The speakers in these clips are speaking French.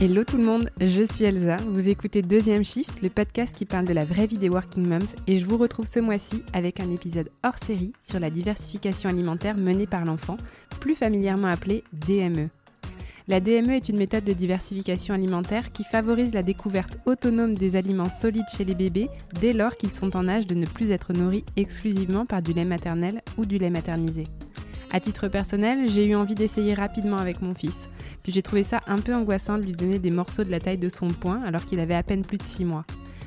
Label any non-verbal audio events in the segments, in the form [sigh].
Hello tout le monde, je suis Elsa, vous écoutez Deuxième Shift, le podcast qui parle de la vraie vie des working moms et je vous retrouve ce mois-ci avec un épisode hors série sur la diversification alimentaire menée par l'enfant, plus familièrement appelée DME. La DME est une méthode de diversification alimentaire qui favorise la découverte autonome des aliments solides chez les bébés dès lors qu'ils sont en âge de ne plus être nourris exclusivement par du lait maternel ou du lait maternisé. À titre personnel, j'ai eu envie d'essayer rapidement avec mon fils. J'ai trouvé ça un peu angoissant de lui donner des morceaux de la taille de son poing alors qu'il avait à peine plus de 6 mois.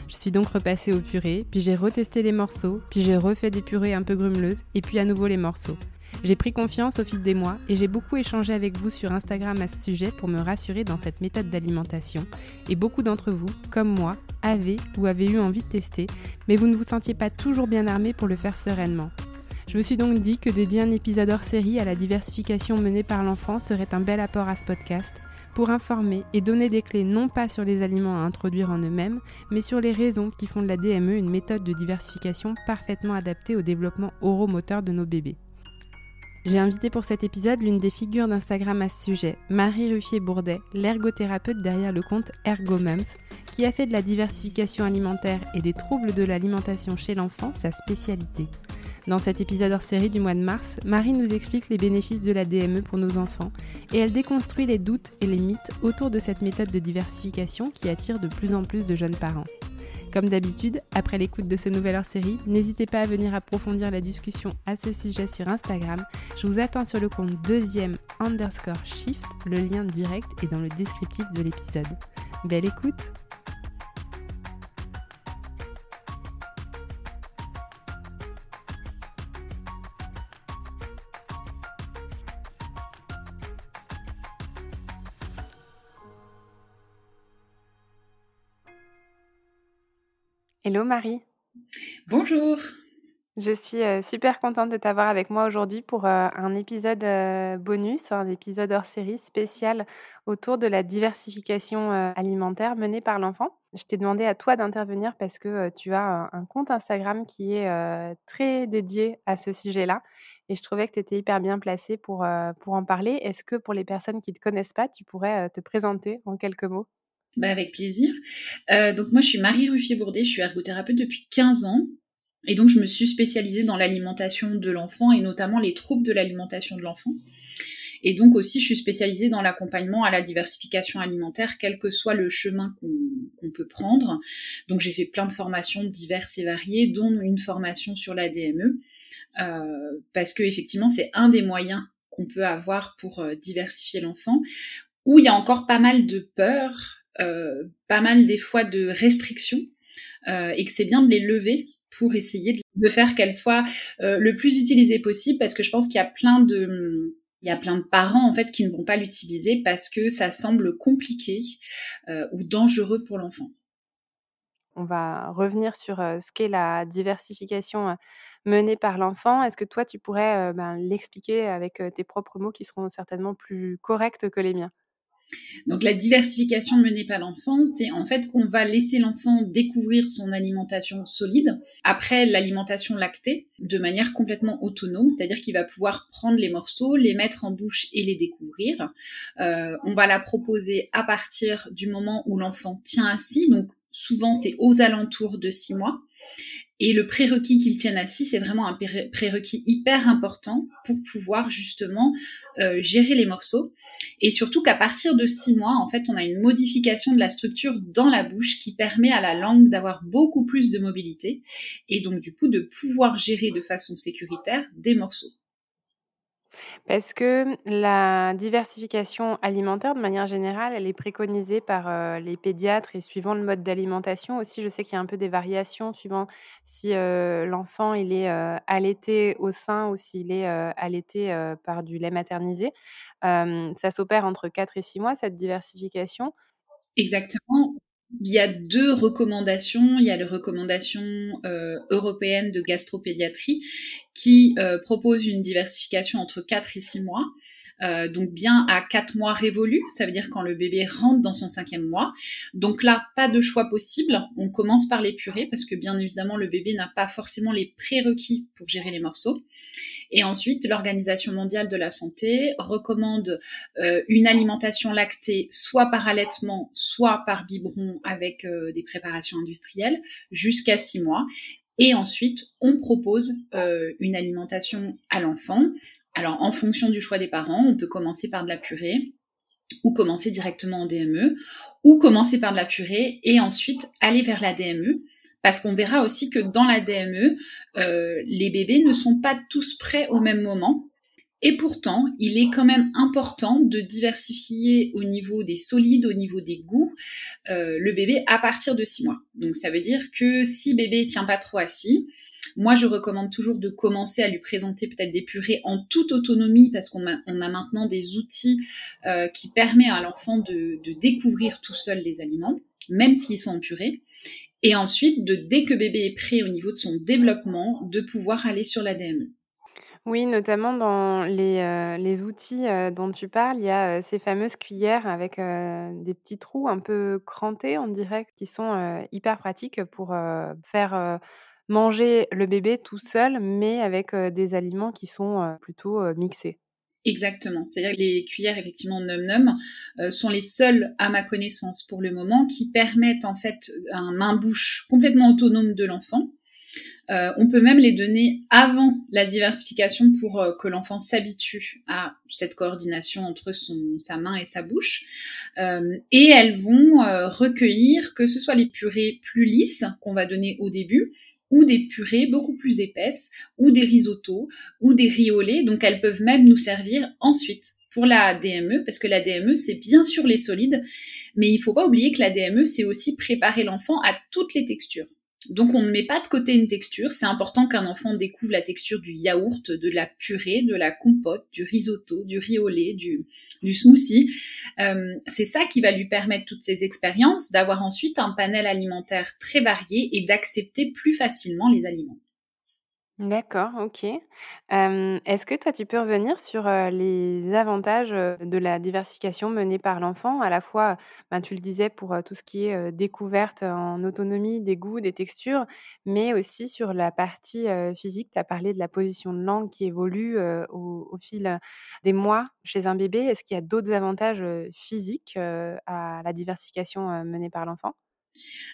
Je suis donc repassée au purée, puis j'ai retesté les morceaux, puis j'ai refait des purées un peu grumeleuses, et puis à nouveau les morceaux. J'ai pris confiance au fil des mois et j'ai beaucoup échangé avec vous sur Instagram à ce sujet pour me rassurer dans cette méthode d'alimentation. Et beaucoup d'entre vous, comme moi, avaient ou avaient eu envie de tester, mais vous ne vous sentiez pas toujours bien armé pour le faire sereinement. Je me suis donc dit que dédier un épisode hors série à la diversification menée par l'enfant serait un bel apport à ce podcast pour informer et donner des clés non pas sur les aliments à introduire en eux-mêmes, mais sur les raisons qui font de la DME une méthode de diversification parfaitement adaptée au développement oromoteur de nos bébés. J'ai invité pour cet épisode l'une des figures d'Instagram à ce sujet, Marie Ruffier-Bourdet, l'ergothérapeute derrière le compte ErgoMums, qui a fait de la diversification alimentaire et des troubles de l'alimentation chez l'enfant sa spécialité. Dans cet épisode hors série du mois de mars, Marie nous explique les bénéfices de la DME pour nos enfants et elle déconstruit les doutes et les mythes autour de cette méthode de diversification qui attire de plus en plus de jeunes parents. Comme d'habitude, après l'écoute de ce nouvel hors-série, n'hésitez pas à venir approfondir la discussion à ce sujet sur Instagram. Je vous attends sur le compte deuxième underscore shift, le lien direct est dans le descriptif de l'épisode. Belle écoute Hello Marie. Bonjour. Je suis euh, super contente de t'avoir avec moi aujourd'hui pour euh, un épisode euh, bonus, un épisode hors série spécial autour de la diversification alimentaire menée par l'enfant. Je t'ai demandé à toi d'intervenir parce que tu as un, compte Instagram qui est très dédié à ce sujet-là et je trouvais que tu étais hyper bien placée pour, pour en parler. Est-ce que pour les personnes qui ne te connaissent pas, tu pourrais te présenter en quelques mots? Bah avec plaisir. Euh, donc moi je suis Marie Ruffier-Bourdet, je suis ergothérapeute depuis 15 ans. Et donc je me suis spécialisée dans l'alimentation de l'enfant et notamment les troubles de l'alimentation de l'enfant. Et donc aussi je suis spécialisée dans l'accompagnement à la diversification alimentaire, quel que soit le chemin qu'on peut prendre. Donc j'ai fait plein de formations diverses et variées, dont une formation sur la DME, euh, parce que effectivement c'est un des moyens qu'on peut avoir pour euh, diversifier l'enfant, où il y a encore pas mal de peur, euh, pas mal des fois de restrictions euh, et que c'est bien de les lever pour essayer de faire qu'elles soient euh, le plus utilisées possible parce que je pense qu'il y a plein de il y a plein de parents en fait qui ne vont pas l'utiliser parce que ça semble compliqué ou dangereux pour l'enfant. On va revenir sur ce qu'est la diversification menée par l'enfant. Est-ce que toi, tu pourrais ben, l'expliquer avec tes propres mots qui seront certainement plus corrects que les miens? Donc la diversification menée par l'enfant, c'est en fait qu'on va laisser l'enfant découvrir son alimentation solide après l'alimentation lactée de manière complètement autonome, c'est-à-dire qu'il va pouvoir prendre les morceaux, les mettre en bouche et les découvrir. Euh, on va la proposer à partir du moment où l'enfant tient assis, donc souvent c'est aux alentours de six mois. Et le prérequis qu'il tienne assis, c'est vraiment un prérequis hyper important pour pouvoir justement euh, gérer les morceaux. Et surtout qu'à partir de six mois, en fait, on a une modification de la structure dans la bouche qui permet à la langue d'avoir beaucoup plus de mobilité et donc du coup de pouvoir gérer de façon sécuritaire des morceaux. Parce que la diversification alimentaire, de manière générale, elle est préconisée par les pédiatres et suivant le mode d'alimentation aussi. Je sais qu'il y a un peu des variations suivant si l'enfant il est allaité au sein ou s'il est allaité par du lait maternisé. ça s'opère entre 4 et 6 mois, cette diversification. Exactement. Il y a deux recommandations. Il y a les recommandations euh, européennes de gastropédiatrie qui propose une diversification entre 4 et 6 mois. Euh, donc bien à 4 mois révolus, ça veut dire quand le bébé rentre dans son cinquième mois. Donc là, pas de choix possible. On commence par les purées parce que bien évidemment, le bébé n'a pas forcément les prérequis pour gérer les morceaux. Et ensuite, l'Organisation mondiale de la santé recommande euh, une alimentation lactée soit par allaitement, soit par biberon avec euh, des préparations industrielles jusqu'à 6 mois. Et ensuite, on propose une alimentation à l'enfant alors, en fonction du choix des parents, on peut commencer par de la purée ou commencer directement en DME ou commencer par de la purée et ensuite aller vers la DME parce qu'on verra aussi que dans la DME, euh, les bébés ne sont pas tous prêts au même moment. Et pourtant, il est quand même important de diversifier au niveau des solides, au niveau des goûts, euh, le bébé à partir de 6 mois. Donc ça veut dire que si bébé tient pas trop assis, moi, je recommande toujours de commencer à lui présenter peut-être des purées en toute autonomie parce qu'on a, maintenant des outils euh, qui permettent à l'enfant de, découvrir tout seul les aliments, même s'ils sont en purée. Et ensuite, de, dès que bébé est prêt au niveau de son développement, de pouvoir aller sur la DME. Oui, notamment dans les, euh, outils euh, dont tu parles, il y a ces fameuses cuillères avec des petits trous un peu crantés, on dirait, qui sont hyper pratiques pour faire manger le bébé tout seul, mais avec des aliments qui sont plutôt mixés. Exactement. C'est-à-dire que les cuillères, effectivement, num num, sont les seules, à ma connaissance, pour le moment, qui permettent en fait un main-bouche complètement autonome de l'enfant. On peut même les donner avant la diversification pour que l'enfant s'habitue à cette coordination entre son, sa main et sa bouche. et elles vont recueillir que ce soit les purées plus lisses qu'on va donner au début, ou des purées beaucoup plus épaisses, ou des risottos, ou des riolets. Donc elles peuvent même nous servir ensuite pour la DME, parce que la DME, c'est bien sûr les solides, mais il faut pas oublier que la DME, c'est aussi préparer l'enfant à toutes les textures. Donc on ne met pas de côté une texture. C'est important qu'un enfant découvre la texture du yaourt, de la purée, de la compote, du risotto, du riz au lait, du, smoothie. Euh, c'est ça qui va lui permettre toutes ces expériences, d'avoir ensuite un panel alimentaire très varié et d'accepter plus facilement les aliments. D'accord, OK. est-ce que toi, tu peux revenir sur, les avantages, de la diversification menée par l'enfant? À la fois, ben, tu le disais pour, tout ce qui est, découverte en autonomie des goûts, des textures, mais aussi sur la partie, physique. Tu as parlé de la position de langue qui évolue, au fil, des mois chez un bébé. Est-ce qu'il y a d'autres avantages, physiques, à la diversification, menée par l'enfant?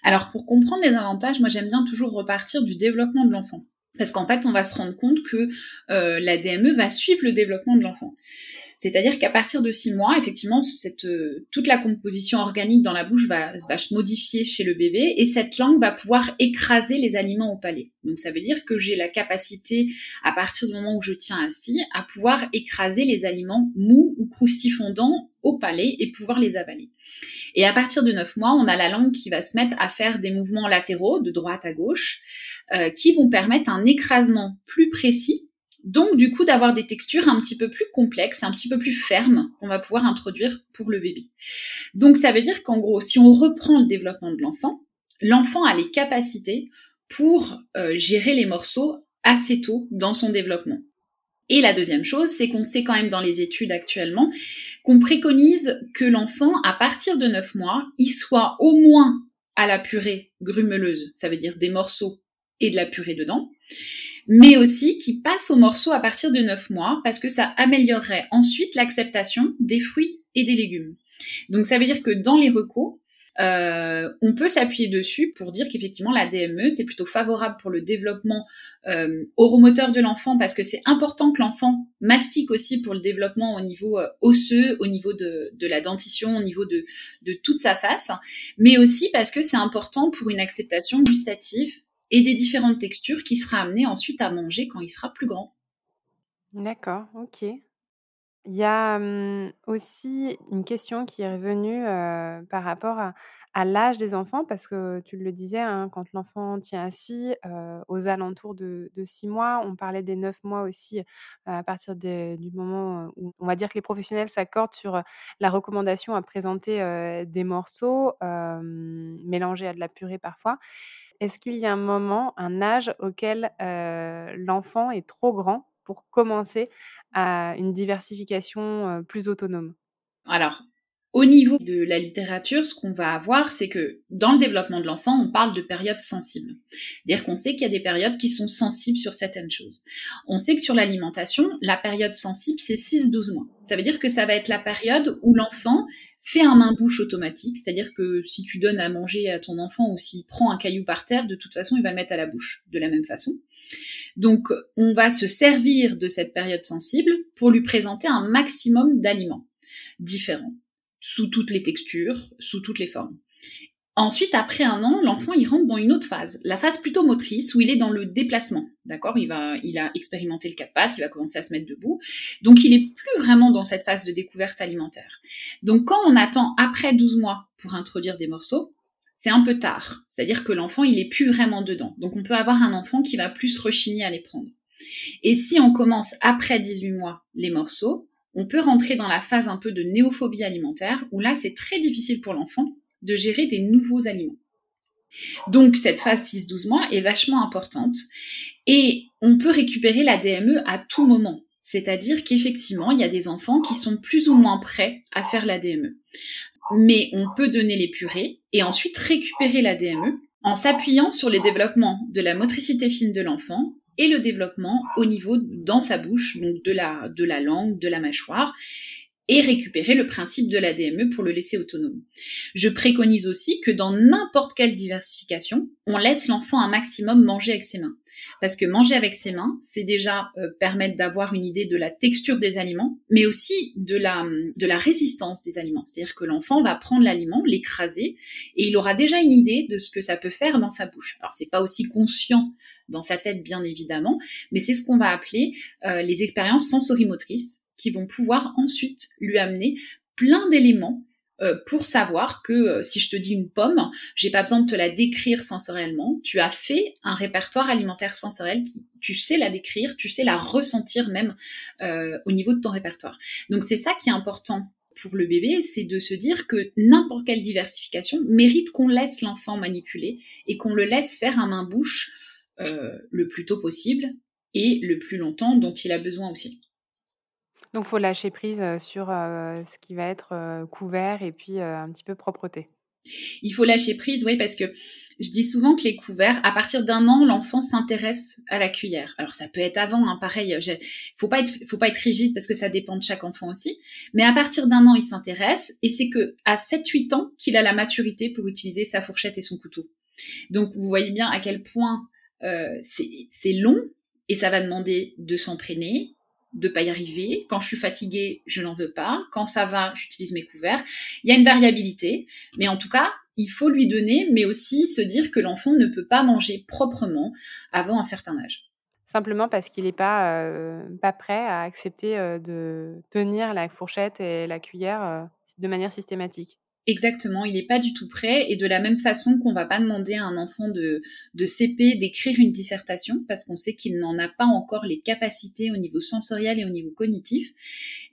Alors pour comprendre les avantages, moi j'aime bien toujours repartir du développement de l'enfant. Parce qu'en fait, on va se rendre compte que euh, la DME va suivre le développement de l'enfant. C'est-à-dire qu'à partir de six mois, effectivement, euh, toute la composition organique dans la bouche va, va se modifier chez le bébé et cette langue va pouvoir écraser les aliments au palais. Donc ça veut dire que j'ai la capacité, à partir du moment où je tiens assis, à pouvoir écraser les aliments mous ou croustifondants au palais et pouvoir les avaler. Et à partir de 9 mois, on a la langue qui va se mettre à faire des mouvements latéraux de droite à gauche euh, qui vont permettre un écrasement plus précis. Donc du coup d'avoir des textures un petit peu plus complexes, un petit peu plus fermes qu'on va pouvoir introduire pour le bébé. Donc ça veut dire qu'en gros, si on reprend le développement de l'enfant, l'enfant a les capacités pour euh, gérer les morceaux assez tôt dans son développement. Et la deuxième chose, c'est qu'on sait quand même dans les études actuellement qu'on préconise que l'enfant, à partir de 9 mois, il soit au moins à la purée grumeleuse, ça veut dire des morceaux et de la purée dedans, mais aussi qu'il passe aux morceaux à partir de 9 mois parce que ça améliorerait ensuite l'acceptation des fruits et des légumes. Donc ça veut dire que dans les recos, euh, on peut s'appuyer dessus pour dire qu'effectivement la DME c'est plutôt favorable pour le développement euh, oromoteur de l'enfant parce que c'est important que l'enfant mastique aussi pour le développement au niveau euh, osseux, au niveau de, la dentition, au niveau de, de toute sa face, mais aussi parce que c'est important pour une acceptation gustative et des différentes textures qui sera amené ensuite à manger quand il sera plus grand. D'accord, ok. Il y a aussi une question qui est revenue par rapport à, l'âge des enfants, parce que tu le disais, hein, quand l'enfant tient assis, aux alentours de, six mois, on parlait des neuf mois aussi, à partir du moment où on va dire que les professionnels s'accordent sur la recommandation à présenter des morceaux mélangés à de la purée parfois. Est-ce qu'il y a un moment, un âge auquel l'enfant est trop grand pour commencer à une diversification plus autonome? Alors, au niveau de la littérature, ce qu'on va avoir, c'est que dans le développement de l'enfant, on parle de périodes sensibles. C'est-à-dire qu'on sait qu'il y a des périodes qui sont sensibles sur certaines choses. On sait que sur l'alimentation, la période sensible, c'est 6-12 mois. Ça veut dire que ça va être la période où l'enfant fait un main-bouche automatique, c'est-à-dire que si tu donnes à manger à ton enfant ou s'il prend un caillou par terre, de toute façon, il va le mettre à la bouche de la même façon. Donc, on va se servir de cette période sensible pour lui présenter un maximum d'aliments différents sous toutes les textures, sous toutes les formes. Ensuite, après un an, l'enfant il rentre dans une autre phase, la phase plutôt motrice où il est dans le déplacement. D'accord, il va, il a expérimenté le quatre pattes, il va commencer à se mettre debout. Donc, il est plus vraiment dans cette phase de découverte alimentaire. Donc, quand on attend après 12 mois pour introduire des morceaux, c'est un peu tard. C'est-à-dire que l'enfant il est plus vraiment dedans. Donc, on peut avoir un enfant qui va plus rechigner à les prendre. Et si on commence après 18 mois les morceaux, on peut rentrer dans la phase un peu de néophobie alimentaire, où là, c'est très difficile pour l'enfant de gérer des nouveaux aliments. Donc, cette phase 6-12 mois est vachement importante et on peut récupérer la DME à tout moment. C'est-à-dire qu'effectivement, il y a des enfants qui sont plus ou moins prêts à faire la DME. Mais on peut donner les purées et ensuite récupérer la DME en s'appuyant sur les développements de la motricité fine de l'enfant et le développement au niveau dans sa bouche, donc de la, de la langue, de la mâchoire, et récupérer le principe de la DME pour le laisser autonome. Je préconise aussi que dans n'importe quelle diversification, on laisse l'enfant un maximum manger avec ses mains. Parce que manger avec ses mains, c'est déjà euh, permettre d'avoir une idée de la texture des aliments, mais aussi de la, de la résistance des aliments. C'est-à-dire que l'enfant va prendre l'aliment, l'écraser, et il aura déjà une idée de ce que ça peut faire dans sa bouche. Alors c'est pas aussi conscient dans sa tête, bien évidemment, mais c'est ce qu'on va appeler euh, les expériences sensorimotrices qui vont pouvoir ensuite lui amener plein d'éléments euh, pour savoir que euh, si je te dis une pomme, j'ai pas besoin de te la décrire sensoriellement. Tu as fait un répertoire alimentaire sensoriel qui, tu sais la décrire, tu sais la ressentir même euh, au niveau de ton répertoire. Donc c'est ça qui est important pour le bébé, c'est de se dire que n'importe quelle diversification mérite qu'on laisse l'enfant manipuler et qu'on le laisse faire un main-bouche le plus tôt possible et le plus longtemps dont il a besoin aussi. Donc, faut lâcher prise sur ce qui va être couvert et puis un petit peu propreté. Il faut lâcher prise, oui, parce que je dis souvent que les couverts, à partir d'un an, l'enfant s'intéresse à la cuillère. Alors ça peut être avant, hein, pareil. Faut pas être, faut pas être rigide parce que ça dépend de chaque enfant aussi. Mais à partir d'un an, il s'intéresse et c'est que à 7-8 ans qu'il a la maturité pour utiliser sa fourchette et son couteau. Donc vous voyez bien à quel point euh, c'est long et ça va demander de s'entraîner, de pas y arriver. Quand je suis fatiguée, je n'en veux pas. Quand ça va, j'utilise mes couverts. Il y a une variabilité, mais en tout cas, il faut lui donner, mais aussi se dire que l'enfant ne peut pas manger proprement avant un certain âge. Simplement parce qu'il n'est pas, euh, pas prêt à accepter euh, de tenir la fourchette et la cuillère euh, de manière systématique. Exactement, il n'est pas du tout prêt. Et de la même façon qu'on va pas demander à un enfant de, CP d'écrire une dissertation, parce qu'on sait qu'il n'en a pas encore les capacités au niveau sensoriel et au niveau cognitif,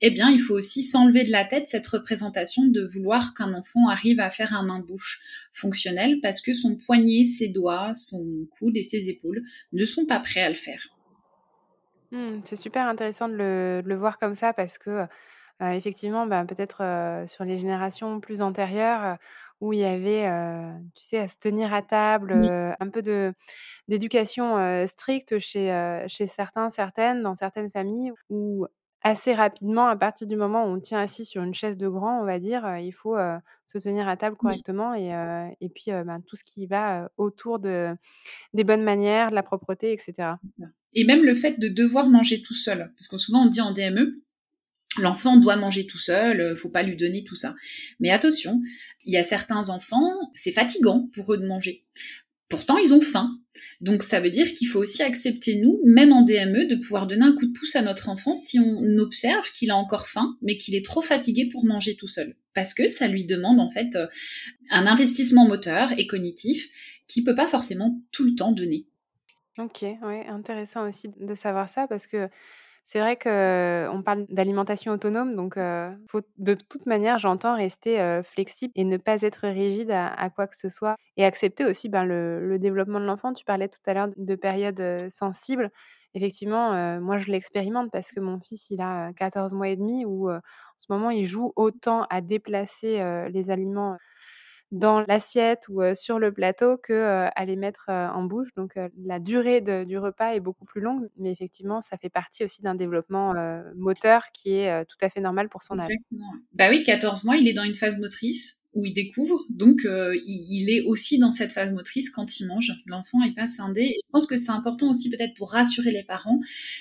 eh bien, il faut aussi s'enlever de la tête cette représentation de vouloir qu'un enfant arrive à faire un main-bouche fonctionnel, parce que son poignet, ses doigts, son coude et ses épaules ne sont pas prêts à le faire. Mmh, c'est super intéressant de le, voir comme ça, parce que effectivement, bah, peut-être, sur les générations plus antérieures, où il y avait, tu sais, à se tenir à table, un peu de d'éducation, stricte chez, chez certains, certaines, dans certaines familles, où assez rapidement, à partir du moment où on tient assis sur une chaise de grand, on va dire, il faut, se tenir à table correctement et et puis, ben, tout ce qui va, autour de des bonnes manières, de la propreté etc. Et même le fait de devoir manger tout seul, parce que souvent on dit en DME L'enfant doit manger tout seul, euh, faut pas lui donner tout ça. Mais attention, il y a certains enfants, c'est fatigant pour eux de manger. Pourtant, ils ont faim. Donc ça veut dire qu'il faut aussi accepter, nous, même en DME, de pouvoir donner un coup de pouce à notre enfant si on observe qu'il a encore faim, mais qu'il est trop fatigué pour manger tout seul. Parce que ça lui demande en fait euh, un investissement moteur et cognitif qui peut pas forcément tout le temps donner. Ok, ouais, intéressant aussi de savoir ça parce que C'est vrai qu'on parle d'alimentation autonome, donc de toute manière, j'entends, rester flexible et ne pas être rigide à, quoi que ce soit et accepter aussi ben, le, développement de l'enfant. Tu parlais tout à l'heure de périodes sensibles. Effectivement, moi je l'expérimente parce que mon fils, il a 14 mois et demi où en ce moment, il joue autant à déplacer les aliments dans l'assiette ou sur le plateau que à les mettre en bouche. Donc la durée du repas est beaucoup plus longue, mais effectivement, ça fait partie aussi d'un développement moteur qui est tout à fait normal pour son âge. Bah oui, 14 mois, il est dans une phase motrice où il découvre. Donc, euh, il, est aussi dans cette phase motrice quand il mange. L'enfant est pas scindé. Et je pense que c'est important aussi peut-être pour rassurer les parents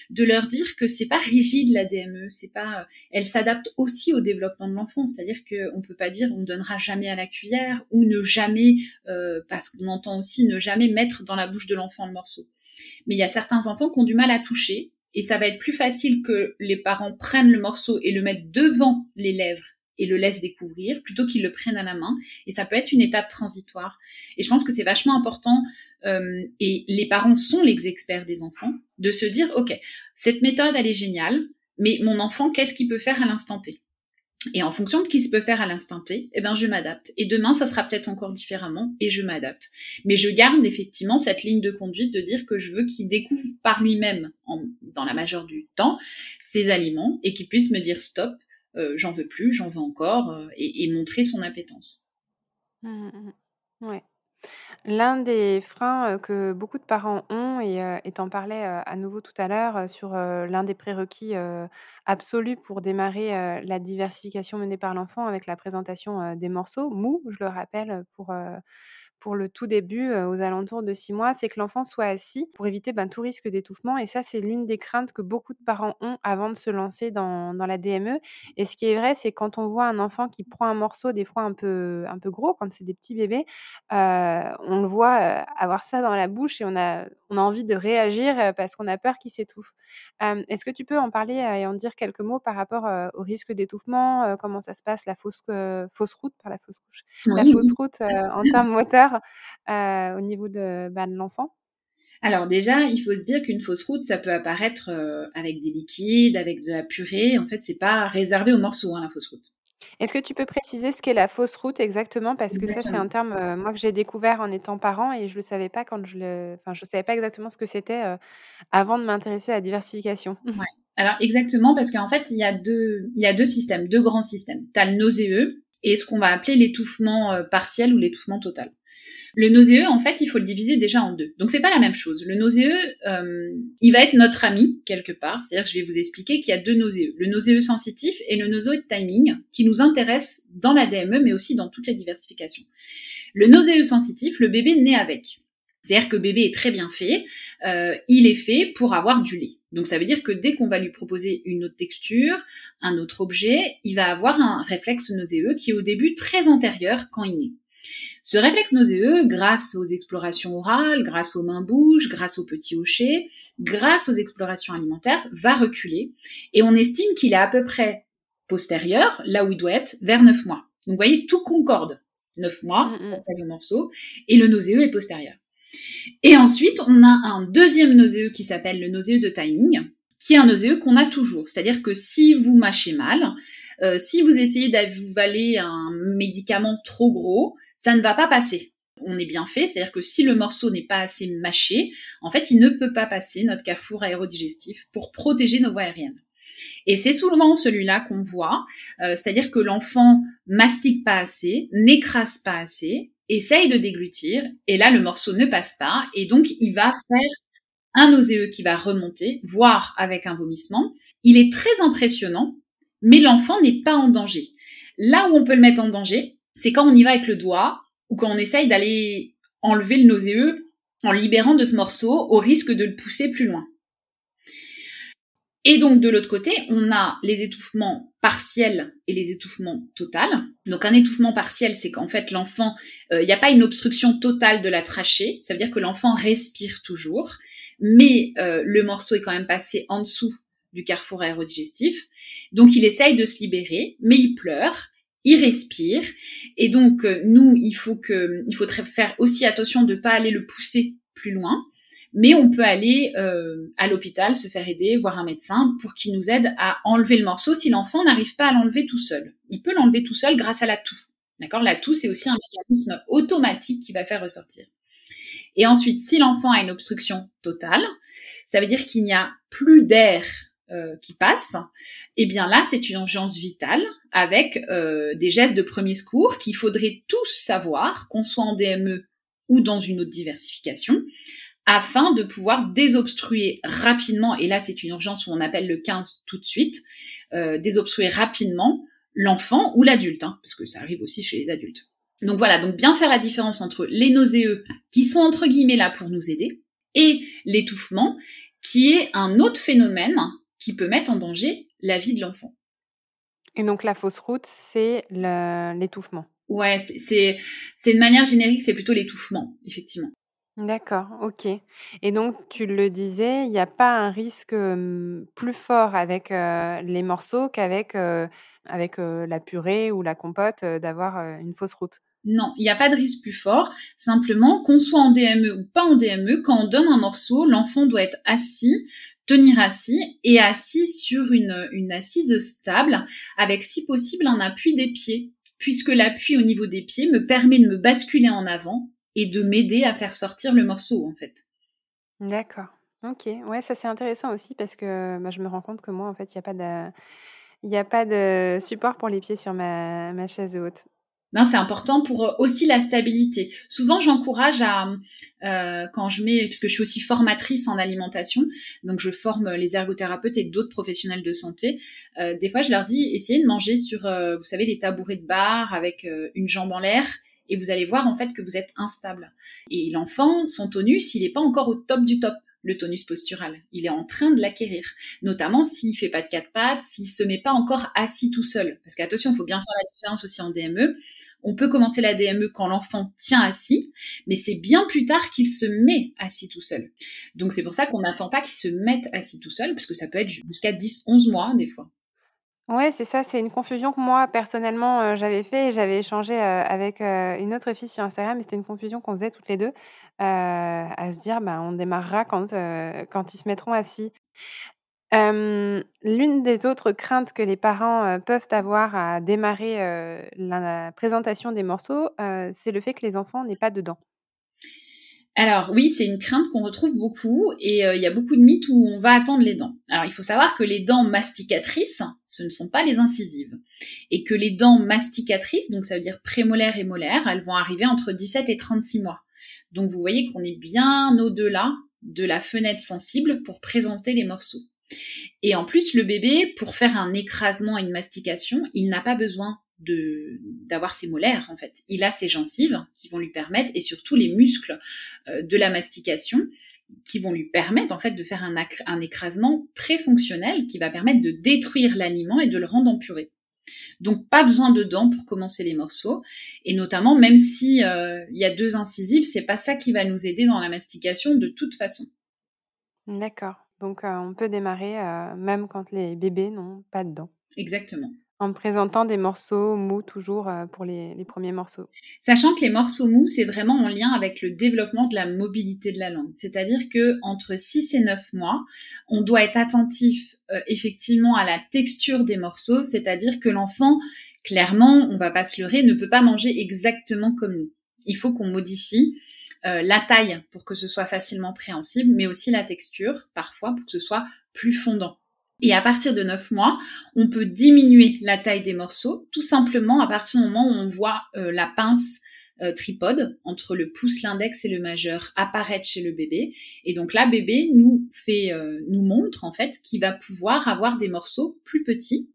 de leur dire que c'est pas rigide la DME. C'est pas, euh, elle s'adapte aussi au développement de l'enfant. C'est-à-dire qu'on peut pas dire on ne donnera jamais à la cuillère ou ne jamais, euh, parce qu'on entend aussi ne jamais mettre dans la bouche de l'enfant le morceau. Mais il y a certains enfants qui ont du mal à toucher. Et ça va être plus facile que les parents prennent le morceau et le mettent devant les lèvres et le laisse découvrir plutôt qu'ils le prennent à la main. Et ça peut être une étape transitoire. Et je pense que c'est vachement important, euh, et les parents sont les experts des enfants, de se dire, OK, cette méthode, elle est géniale, mais mon enfant, qu'est-ce qu'il peut faire à l'instant T? Et en fonction de ce qu'il peut faire à l'instant T, eh ben je m'adapte. Et demain, ça sera peut-être encore différemment et je m'adapte. Mais je garde effectivement cette ligne de conduite de dire que je veux qu'il découvre par lui-même, dans la majeure du temps, ses aliments et qu'il puisse me dire stop, euh, j'en veux plus, j'en veux encore, euh, et, montrer son appétence. Mmh, mmh, mmh. ouais. L'un des freins que beaucoup de parents ont, et et tu en parlais à nouveau tout à l'heure, sur l'un des prérequis absolus pour démarrer la diversification menée par l'enfant avec la présentation des morceaux mous, je le rappelle, pour pour le tout début, aux alentours de six mois, c'est que l'enfant soit assis pour éviter ben, tout risque d'étouffement. Et ça, c'est l'une des craintes que beaucoup de parents ont avant de se lancer dans, dans la DME. Et ce qui est vrai, c'est quand on voit un enfant qui prend un morceau, des fois un peu, un peu gros, quand c'est des petits bébés, on le voit avoir ça dans la bouche et on a, on a envie de réagir parce qu'on a peur qu'il s'étouffe. Est-ce que tu peux en parler et en dire quelques mots par rapport au risque d'étouffement Comment ça se passe, la fausse, fausse route, par la fausse couche, la fausse route en termes moteurs au niveau de, bah, de l'enfant? Alors déjà, il faut se dire qu'une fausse route, ça peut apparaître avec des liquides, avec de la purée. En fait, c'est pas réservé aux morceaux, hein, la fausse route. Est-ce que tu peux préciser ce qu'est la fausse route exactement? Parce que ça, c'est un terme euh, moi que j'ai découvert en étant parent et je le savais pas quand je le, enfin, je savais pas exactement ce que c'était avant de m'intéresser à la diversification. Ouais. Alors exactement parce qu'en fait, il y a deux, il y a deux systèmes, deux grands systèmes. Tu as le nauséeux et ce qu'on va appeler l'étouffement partiel ou l'étouffement total. Le nauséeux, en fait, il faut le diviser déjà en deux. Donc c'est pas la même chose. Le nauséeux, euh, il va être notre ami quelque part. C'est-à-dire je vais vous expliquer qu'il y a deux nauséeux. Le nauséeux sensitif et le nauséeux timing, qui nous intéressent dans la DME, mais aussi dans toutes les diversifications. Le nauséeux sensitif, le bébé naît avec. C'est-à-dire que bébé est très bien fait. Euh, il est fait pour avoir du lait. Donc ça veut dire que dès qu'on va lui proposer une autre texture, un autre objet, il va avoir un réflexe nauséeux qui est au début très antérieur quand il naît. Ce réflexe nauséeux, grâce aux explorations orales, grâce aux mains-bouches, grâce aux petits hochets, grâce aux explorations alimentaires, va reculer et on estime qu'il est à peu près postérieur, là où il doit être, vers 9 mois. Donc vous voyez, tout concorde. 9 mois, mm, mm. passage au morceau, et le nauséeux est postérieur. Et ensuite, on a un deuxième nauséeux qui s'appelle le nauséeux de timing, qui est un nauséeux qu'on a toujours. C'est-à-dire que si vous mâchez mal, euh, si vous essayez d'avaler un médicament trop gros, ça ne va pas passer. On est bien fait, c'est-à-dire que si le morceau n'est pas assez mâché, en fait, il ne peut pas passer notre carrefour aérodigestif pour protéger nos voies aériennes. Et c'est souvent celui-là qu'on voit, euh, c'est-à-dire que l'enfant mastique pas assez, n'écrase pas assez, essaye de déglutir, et là le morceau ne passe pas, et donc il va faire un nauséeux qui va remonter, voire avec un vomissement. Il est très impressionnant, mais l'enfant n'est pas en danger. Là où on peut le mettre en danger, c'est quand on y va avec le doigt ou quand on essaye d'aller enlever le nauséeux en libérant de ce morceau au risque de le pousser plus loin. Et donc de l'autre côté, on a les étouffements partiels et les étouffements totals. Donc un étouffement partiel, c'est qu'en fait l'enfant, euh, il n'y a pas une obstruction totale de la trachée, ça veut dire que l'enfant respire toujours, mais euh, le morceau est quand même passé en dessous du carrefour aérodigestif. Donc il essaye de se libérer, mais il pleure il respire. Et donc, euh, nous, il faut que, il faut faire aussi attention de ne pas aller le pousser plus loin. mais on peut aller euh, à l'hôpital se faire aider, voir un médecin pour qu'il nous aide à enlever le morceau si l'enfant n'arrive pas à l'enlever tout seul. Il peut l'enlever tout seul grâce à la toux. D'accord? La toux, c'est aussi un mécanisme automatique qui va faire ressortir. Et ensuite, si l'enfant a une obstruction totale, ça veut dire qu'il n'y a plus d'air euh, qui passe, eh bien là, c'est une urgence vitale avec euh, des gestes de premier secours qu'il faudrait tous savoir, qu'on soit en DME ou dans une autre diversification, afin de pouvoir désobstruer rapidement, et là c'est une urgence où on appelle le 15 tout de suite, euh, désobstruer rapidement l'enfant ou l'adulte, hein, parce que ça arrive aussi chez les adultes. Donc voilà, donc bien faire la différence entre les nauséeux qui sont entre guillemets là pour nous aider et l'étouffement qui est un autre phénomène qui peut mettre en danger la vie de l'enfant. Et donc la fausse route, c'est l'étouffement. Ouais, c'est une manière générique, c'est plutôt l'étouffement, effectivement. D'accord, ok. Et donc, tu le disais, il n'y a pas un risque plus fort avec les morceaux qu'avec avec, la purée ou la compote d'avoir une fausse route? Non, il n'y a pas de risque plus fort. Simplement, qu'on soit en DME ou pas en DME, quand on donne un morceau, l'enfant doit être assis, tenir assis et assis sur une, assise stable avec si possible un appui des pieds, puisque l'appui au niveau des pieds me permet de me basculer en avant et de m'aider à faire sortir le morceau en fait. D'accord. Ok, ouais, ça c'est intéressant aussi parce que bah, je me rends compte que moi en fait il n'y a pas de... Il a pas de support pour les pieds sur ma, ma chaise haute c'est important pour euh, aussi la stabilité. Souvent, j'encourage à, euh, quand je mets, puisque je suis aussi formatrice en alimentation, donc je forme les ergothérapeutes et d'autres professionnels de santé. Euh, des fois, je leur dis, essayez de manger sur, vous savez, les tabourets de bar avec une jambe en l'air et vous allez voir en fait que vous êtes instable. Et l'enfant, son tonus, il n'est pas encore au top du top le tonus postural. Il est en train de l'acquérir, notamment s'il fait pas de quatre pattes, s'il se met pas encore assis tout seul. Parce qu'attention, il faut bien faire la différence aussi en DME. On peut commencer la DME quand l'enfant tient assis, mais c'est bien plus tard qu'il se met assis tout seul. Donc c'est pour ça qu'on n'attend pas qu'il se mette assis tout seul, parce que ça peut être jusqu'à 10, 11 mois des fois. Ouais, c'est ça, c'est une confusion que moi personnellement, euh, j'avais fait et j'avais échangé, euh, avec, euh, une autre fille sur Instagram et c'était une confusion qu'on faisait toutes les deux, à se dire: «Bah, on démarrera quand, quand ils se mettront assis». l'une des autres craintes que les parents, peuvent avoir à démarrer, la présentation des morceaux, c'est le fait que les enfants n'aient pas de dents. Alors oui, c'est une crainte qu'on retrouve beaucoup et euh, il y a beaucoup de mythes où on va attendre les dents. Alors il faut savoir que les dents masticatrices, ce ne sont pas les incisives. Et que les dents masticatrices, donc ça veut dire prémolaires et molaires, elles vont arriver entre 17 et 36 mois. Donc vous voyez qu'on est bien au-delà de la fenêtre sensible pour présenter les morceaux. Et en plus, le bébé, pour faire un écrasement et une mastication, il n'a pas besoin d'avoir ses molaires en fait. Il a ses gencives qui vont lui permettre et surtout les muscles euh, de la mastication qui vont lui permettre en fait de faire un, un écrasement très fonctionnel qui va permettre de détruire l'aliment et de le rendre en purée. Donc pas besoin de dents pour commencer les morceaux et notamment même si euh, il y a deux incisives, c'est pas ça qui va nous aider dans la mastication de toute façon. D'accord. Donc euh, on peut démarrer même quand les bébés n'ont pas de dents. Exactement. En présentant des morceaux mous toujours, pour les premiers morceaux. Sachant que les morceaux mous, c'est vraiment en lien avec le développement de la mobilité de la langue. C'est-à-dire que entre 6 et 9 mois, on doit être attentif, effectivement à la texture des morceaux, c'est-à-dire que l'enfant, clairement, on va pas se leurrer, ne peut pas manger exactement comme nous. Il faut qu'on modifie, la taille pour que ce soit facilement préhensible, mais aussi la texture, parfois, pour que ce soit plus fondant. Et à partir de 9 mois, on peut diminuer la taille des morceaux, tout simplement à partir du moment où on voit euh, la pince euh, tripode entre le pouce, l'index et le majeur apparaître chez le bébé. Et donc là, bébé nous fait, euh, nous montre en fait qu'il va pouvoir avoir des morceaux plus petits.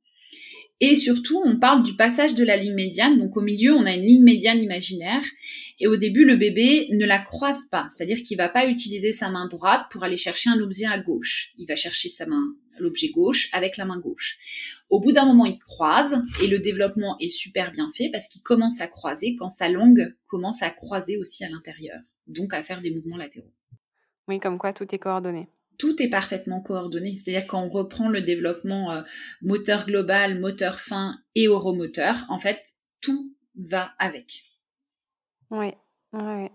Et surtout, on parle du passage de la ligne médiane. Donc au milieu, on a une ligne médiane imaginaire. Et au début, le bébé ne la croise pas. C'est-à-dire qu'il va pas utiliser sa main droite pour aller chercher un objet à gauche. Il va chercher sa main l'objet gauche avec la main gauche. Au bout d'un moment, il croise et le développement est super bien fait parce qu'il commence à croiser quand sa langue commence à croiser aussi à l'intérieur, donc à faire des mouvements latéraux. Oui, comme quoi tout est coordonné. Tout est parfaitement coordonné. C'est-à-dire quand on reprend le développement euh, moteur global, moteur fin et oromoteur, en fait, tout va avec. Oui, Ouais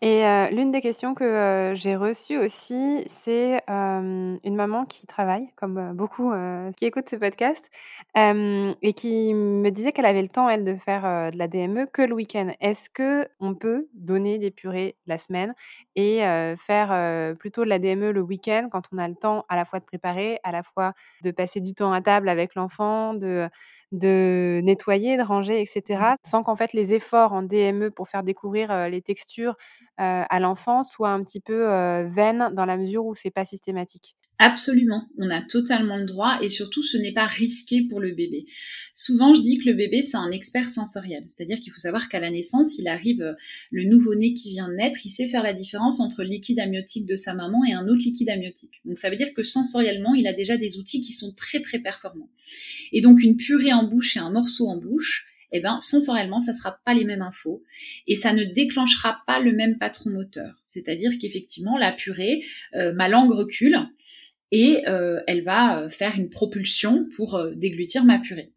et l'une des questions que, j'ai reçues aussi, c'est, une maman qui travaille comme, beaucoup, qui écoutent ce podcast, et qui me disait qu'elle avait le temps, elle, de faire, de la DME que le week-end. Est-ce qu'on peut donner des purées la semaine et faire, plutôt de la DME le week-end quand on a le temps à la fois de préparer, à la fois de passer du temps à table avec l'enfant, de de nettoyer, de ranger et cetera, sans qu'en fait les efforts en DME pour faire découvrir, les textures, à l'enfant soient un petit peu, vaines dans la mesure où c'est pas systématique? Absolument, on a totalement le droit et surtout ce n'est pas risqué pour le bébé. Souvent je dis que le bébé c'est un expert sensoriel, c'est-à-dire qu'il faut savoir qu'à la naissance il arrive, euh, le nouveau-né qui vient de naître, il sait faire la différence entre le liquide amniotique de sa maman et un autre liquide amniotique. Donc ça veut dire que sensoriellement il a déjà des outils qui sont très très performants. Et donc une purée en bouche et un morceau en bouche, eh ben, sensoriellement, ça sera pas les mêmes infos et ça ne déclenchera pas le même patron moteur. C'est-à-dire qu'effectivement, la purée, euh, ma langue recule, et euh, elle va euh, faire une propulsion pour euh, déglutir ma purée.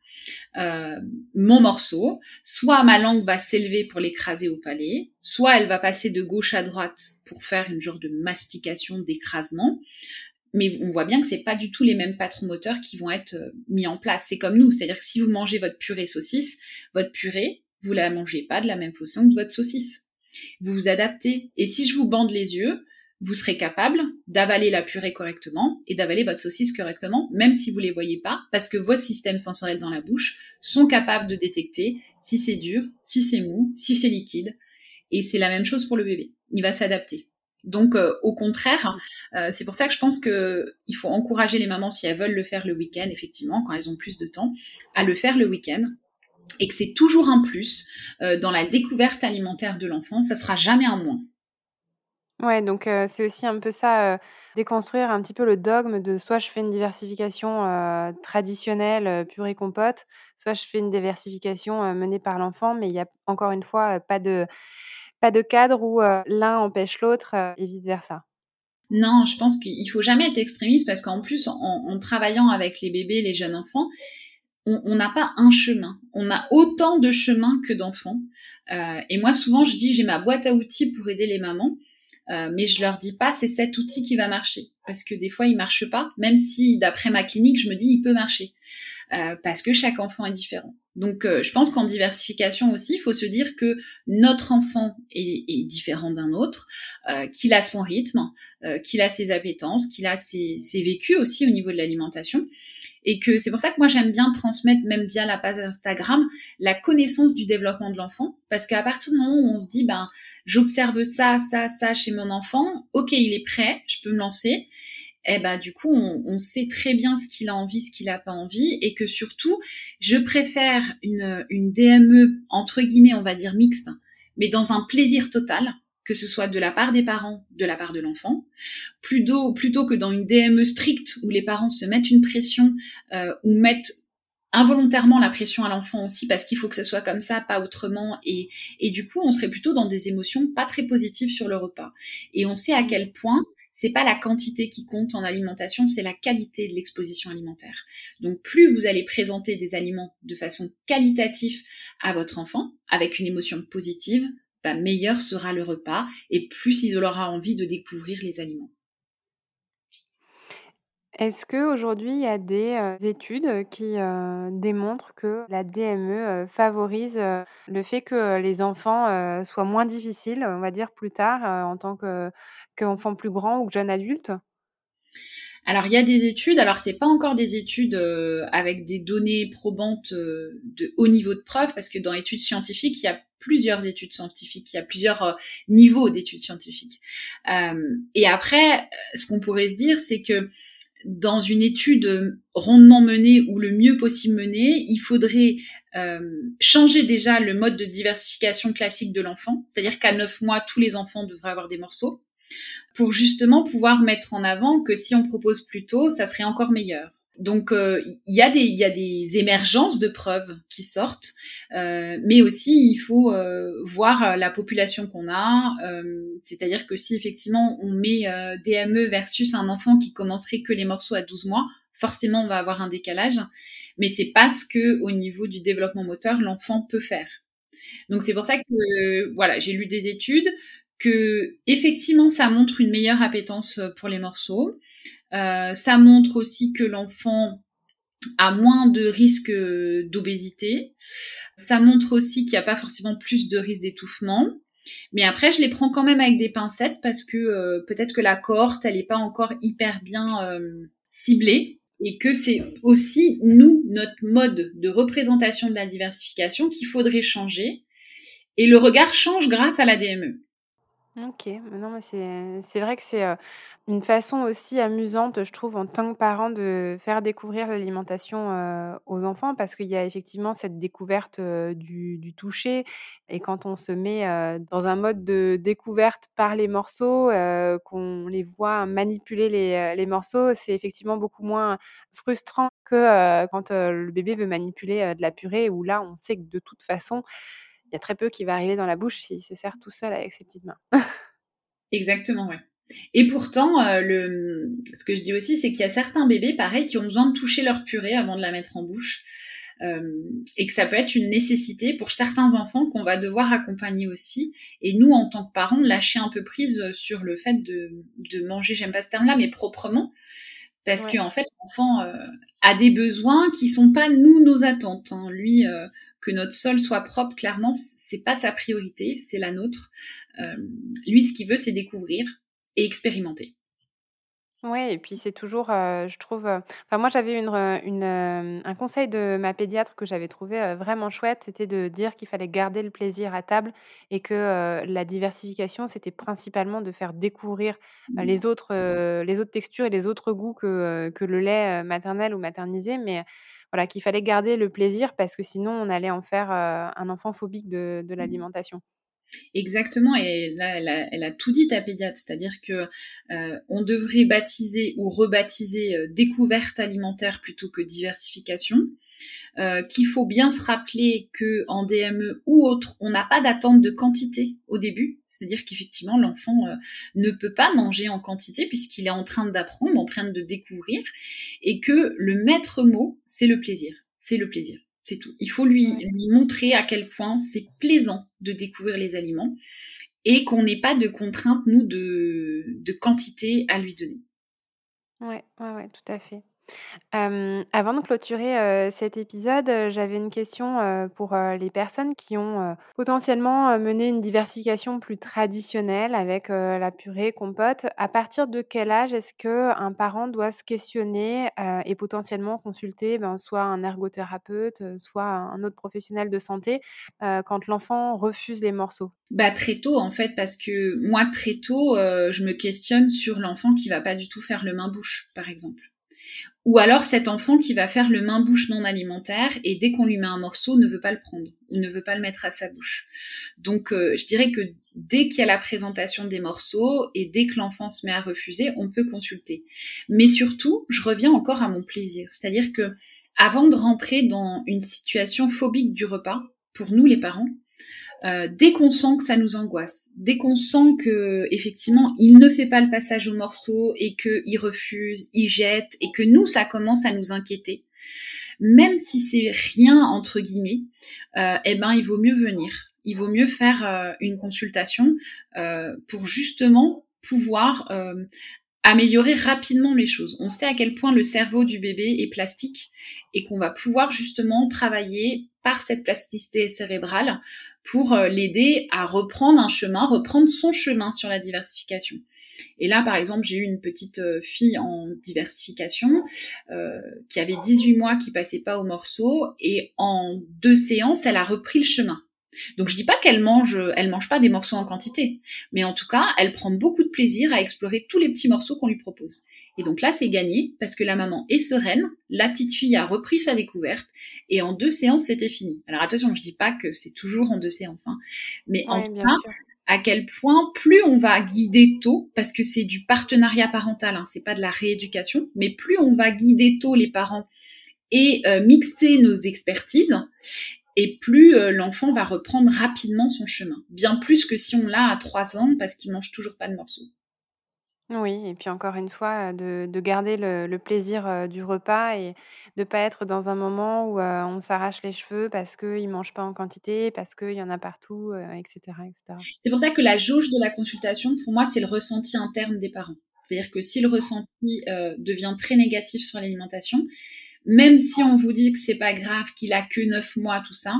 mon morceau, soit ma langue va s'élever pour l'écraser au palais, soit elle va passer de gauche à droite pour faire une genre de mastication, d'écrasement. Mais on voit bien que c'est pas du tout les mêmes patrons moteurs qui vont être mis en place. C'est comme nous, c'est-à-dire que si vous mangez votre purée saucisse, votre purée, vous la mangez pas de la même façon que votre saucisse. Vous vous adaptez. Et si je vous bande les yeux, vous serez capable d'avaler la purée correctement et d'avaler votre saucisse correctement, même si vous les voyez pas, parce que vos systèmes sensoriels dans la bouche sont capables de détecter si c'est dur, si c'est mou, si c'est liquide. Et c'est la même chose pour le bébé. Il va s'adapter. Donc, euh, au contraire, euh, c'est pour ça que je pense que il faut encourager les mamans si elles veulent le faire le week-end, effectivement, quand elles ont plus de temps, à le faire le week-end et que c'est toujours un plus euh, dans la découverte alimentaire de l'enfant. Ça sera jamais un moins. Ouais, donc c'est aussi un peu ça, déconstruire un petit peu le dogme de soit je fais une diversification, traditionnelle, heu, purée compote, soit je fais une diversification, menée par l'enfant, mais il y a encore une fois, pas de pas de cadre où, l'un empêche l'autre, et vice versa. Non, je pense qu'il faut jamais être extrémiste parce qu'en plus, en, travaillant avec les bébés, les jeunes enfants, on n'a pas un chemin. On a autant de chemins que d'enfants. Et moi, souvent, je dis, j'ai ma boîte à outils pour aider les mamans. Euh, mais je leur dis pas c'est cet outil qui va marcher. Parce que des fois il marche pas même si d'après ma clinique je me dis il peut marcher. Euh, parce que chaque enfant est différent. Donc euh, je pense qu'en diversification aussi il faut se dire que notre enfant est, différent d'un autre qu'il a son rythme qu'il a ses appétences qu'il a ses, ses vécus aussi au niveau de l'alimentation et que c'est pour ça que moi j'aime bien transmettre même via la page Instagram la connaissance du développement de l'enfant. Parce qu'à partir du moment où on se dit ben j'observe ça ça ça chez mon enfant ok il est prêt je peux me lancer. Eh ben du coup on, on sait très bien ce qu'il a envie ce qu'il a pas envie. Et que surtout je préfère une, une DME entre guillemets on va dire mixte mais dans un plaisir total que ce soit de la part des parents, de la part de l'enfant, plutôt, que dans une DME stricte où les parents se mettent une pression euh, ou mettent involontairement la pression à l'enfant aussi parce qu'il faut que ce soit comme ça, pas autrement. Et, et du coup, on serait plutôt dans des émotions pas très positives sur le repas. Et on sait à quel point c'est pas la quantité qui compte en alimentation, c'est la qualité de l'exposition alimentaire. Donc plus vous allez présenter des aliments de façon qualitative à votre enfant, avec une émotion positive, bah, meilleur sera le repas et plus il aura envie de découvrir les aliments. Est-ce qu'aujourd'hui, il y a des, heu, études qui, heu, démontrent que la DME, heu, favorise, le fait que les enfants, soient moins difficiles, on va dire, plus tard, en tant que qu'enfants plus grands ou jeunes adultes? Alors il y a des études, alors c'est pas encore des études euh, avec des données probantes euh, de haut niveau de preuve, parce que dans études scientifiques, il y a plusieurs études scientifiques, il y a plusieurs euh, niveaux d'études scientifiques. et après, ce qu'on pourrait se dire, c'est que dans une étude rondement menée ou le mieux possible menée, il faudrait changer déjà le mode de diversification classique de l'enfant, c'est-à-dire qu'à 9 mois, tous les enfants devraient avoir des morceaux, pour justement pouvoir mettre en avant que si on propose plus tôt, ça serait encore meilleur. Donc euh, il y, a des, émergences de preuves qui sortent, euh, mais aussi il faut euh, voir la population qu'on a, c'est-à-dire que si effectivement on met DME versus un enfant qui commencerait que les morceaux à 12 mois, forcément on va avoir un décalage, mais c'est pas ce que au niveau du développement moteur l'enfant peut faire. Donc c'est pour ça que voilà, j'ai lu des études que effectivement ça montre une meilleure appétence pour les morceaux. Euh, ça montre aussi que l'enfant a moins de risques d'obésité. Ça montre aussi qu'il n'y a pas forcément plus de risques d'étouffement. Mais après, je les prends quand même avec des pincettes parce que euh, peut-être que la cohorte, elle n'est pas encore hyper bien euh, ciblée et que c'est aussi nous, notre mode de représentation de la diversification qu'il faudrait changer. Et le regard change grâce à la DME. OK, non, mais c'est vrai que c'est, une façon aussi amusante, je trouve, en tant que parent, de faire découvrir l'alimentation, aux enfants parce qu'il y a effectivement cette découverte, du du toucher et quand on se met, dans un mode de découverte par les morceaux, qu'on les voit manipuler les, les morceaux, c'est effectivement beaucoup moins frustrant que, quand, le bébé veut manipuler, de la purée où là, on sait que de toute façon il y a très peu qui va arriver dans la bouche s'il se sert tout seul avec ses petites mains. Exactement, ouais. Et pourtant, euh, le, ce que je dis aussi, c'est qu'il y a certains bébés, pareil, qui ont besoin de toucher leur purée avant de la mettre en bouche. Euh, et que ça peut être une nécessité pour certains enfants qu'on va devoir accompagner aussi. Et nous, en tant que parents, lâcher un peu prise sur le fait de, de manger, j'aime pas ce terme-là, mais proprement. Parce que qu'en fait, l'enfant euh, a des besoins qui sont pas nous nos attentes. Hein. Lui, que notre sol soit propre, clairement, c'est pas sa priorité, c'est la nôtre. Euh, lui, ce qu'il veut, c'est découvrir et expérimenter. Oui, et puis c'est toujours, euh, je trouve, euh, enfin moi j'avais une, une, un conseil de ma pédiatre que j'avais trouvé vraiment chouette, c'était de dire qu'il fallait garder le plaisir à table et que la diversification, c'était principalement de faire découvrir mmh. les autres, les autres textures et les autres goûts que, que le lait maternel ou maternisé, mais voilà, qu'il fallait garder le plaisir parce que sinon on allait en faire un enfant phobique de, de mmh. l'alimentation. Exactement, et là, elle a, tout dit ta pédiatre, c'est-à-dire que on devrait baptiser ou rebaptiser découverte alimentaire plutôt que diversification. Euh, qu'il faut bien se rappeler que en DME ou autre, on n'a pas d'attente de quantité au début, c'est-à-dire qu'effectivement l'enfant euh, ne peut pas manger en quantité puisqu'il est en train d'apprendre, en train de découvrir, et que le maître mot, c'est le plaisir, c'est le plaisir, c'est tout. Il faut lui, lui montrer à quel point c'est plaisant de découvrir les aliments et qu'on n'ait pas de contrainte nous de, de quantité à lui donner. Ouais, ouais, ouais, tout à fait avant de clôturer, cet épisode, j'avais une question, pour, les personnes qui ont, potentiellement, mené une diversification plus traditionnelle avec, la purée, compote. À partir de quel âge est-ce qu'un parent doit se questionner, et potentiellement consulter, ben, soit un ergothérapeute, soit un autre professionnel de santé, quand l'enfant refuse les morceaux? Bah, très tôt en fait, parce que moi très tôt, je me questionne sur l'enfant qui va pas du tout faire le main-bouche, par exemple. Ou alors cet enfant qui va faire le main-bouche non alimentaire et dès qu'on lui met un morceau ne veut pas le prendre ou ne veut pas le mettre à sa bouche. Donc euh, je dirais que dès qu'il y a la présentation des morceaux et dès que l'enfant se met à refuser, on peut consulter. Mais surtout, je reviens encore à mon plaisir. C'est-à-dire que avant de rentrer dans une situation phobique du repas, pour nous les parents, euh, dès qu'on sent que ça nous angoisse, dès qu'on sent que effectivement il ne fait pas le passage au morceau et qu'il refuse, il jette et que nous ça commence à nous inquiéter, même si c'est rien entre guillemets, euh, eh ben il vaut mieux venir, il vaut mieux faire euh, une consultation pour justement pouvoir améliorer rapidement les choses. On sait à quel point le cerveau du bébé est plastique et qu'on va pouvoir justement travailler par cette plasticité cérébrale pour euh, l'aider à reprendre un chemin, reprendre son chemin sur la diversification. Et là, par exemple, j'ai eu une petite euh, fille en diversification euh, qui avait 18 mois, qui passait pas au morceau, et en deux séances, elle a repris le chemin. Donc je dis pas qu'elle mange, elle mange pas des morceaux en quantité, mais en tout cas, elle prend beaucoup de plaisir à explorer tous les petits morceaux qu'on lui propose. Et donc là, c'est gagné parce que la maman est sereine, la petite fille a repris sa découverte et en deux séances, c'était fini. Alors attention, je dis pas que c'est toujours en deux séances, hein, mais en tout cas, à quel point plus on va guider tôt, parce que c'est du partenariat parental, hein, c'est pas de la rééducation, mais plus on va guider tôt les parents et euh, mixer nos expertises, et plus euh, l'enfant va reprendre rapidement son chemin. Bien plus que si on l'a à trois ans parce qu'il mange toujours pas de morceaux. Oui et puis encore une fois, de de garder le plaisir, du repas et de pas être dans un moment où, on s'arrache les cheveux parce qu'ils mangent pas en quantité, parce qu'il y en a partout, et cetera et cetera. C'est pour ça que la jauge de la consultation, pour moi, c'est le ressenti interne des parents. C'est-à-dire que si le ressenti, devient très négatif sur l'alimentation, même si on vous dit que c'est pas grave, qu'il a que 9 mois, tout ça,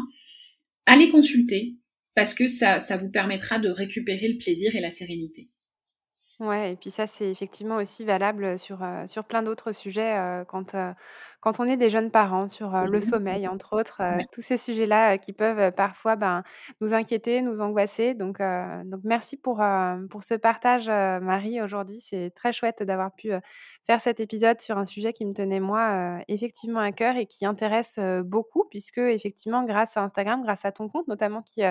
allez consulter parce que ça ça vous permettra de récupérer le plaisir et la sérénité. Ouais et puis ça, c'est effectivement aussi valable, sur, sur plein d'autres sujets, quand, quand on est des jeunes parents, sur, heu, le sommeil entre autres, heu, tous ces sujets-là, qui peuvent, parfois, ben, nous inquiéter, nous angoisser donc donc merci pour, pour ce partage, Marie, aujourd'hui. C'est très chouette d'avoir pu, faire cet épisode sur un sujet qui me tenait moi, effectivement à cœur et qui intéresse, beaucoup puisque effectivement grâce à Instagram, grâce à ton compte notamment qui,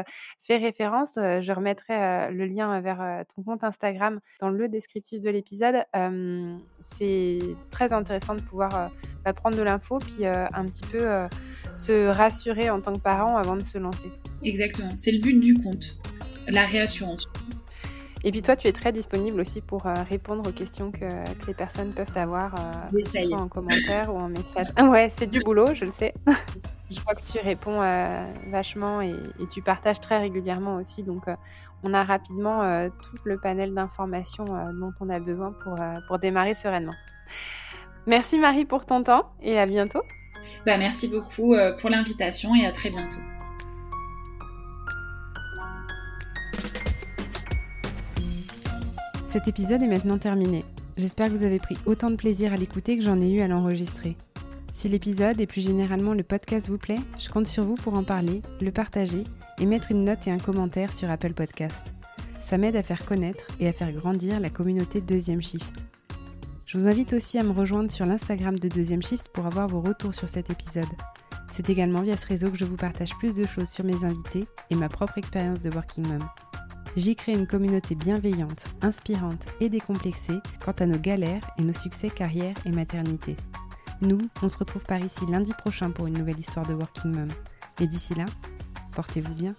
fait référence, je remettrai, le lien vers, ton compte Instagram dans le descriptif de l'épisode. c'est très intéressant de pouvoir, bah, prendre de l'info puis, un petit peu, se rassurer en tant que parent avant de se lancer. Exactement, c'est le but du compte, la réassurance. Et puis toi, tu es très disponible aussi pour répondre aux questions que, les personnes peuvent avoir, soit en commentaire ou en message. Ah ouais, c'est du boulot, je le sais. [laughs] je vois que tu réponds vachement et, tu partages très régulièrement aussi. Donc, on a rapidement tout le panel d'informations dont on a besoin pour, pour démarrer sereinement. Merci Marie pour ton temps et à bientôt. Bah, merci beaucoup pour l'invitation et à très bientôt. Cet épisode est maintenant terminé. J'espère que vous avez pris autant de plaisir à l'écouter que j'en ai eu à l'enregistrer. Si l'épisode et plus généralement le podcast vous plaît, je compte sur vous pour en parler, le partager et mettre une note et un commentaire sur Apple Podcast. Ça m'aide à faire connaître et à faire grandir la communauté Deuxième Shift. Je vous invite aussi à me rejoindre sur l'Instagram de Deuxième Shift pour avoir vos retours sur cet épisode. C'est également via ce réseau que je vous partage plus de choses sur mes invités et ma propre expérience de Working Mom. J'y crée une communauté bienveillante, inspirante et décomplexée quant à nos galères et nos succès carrière et maternité. Nous, on se retrouve par ici lundi prochain pour une nouvelle histoire de Working Mom. Et d'ici là, portez-vous bien.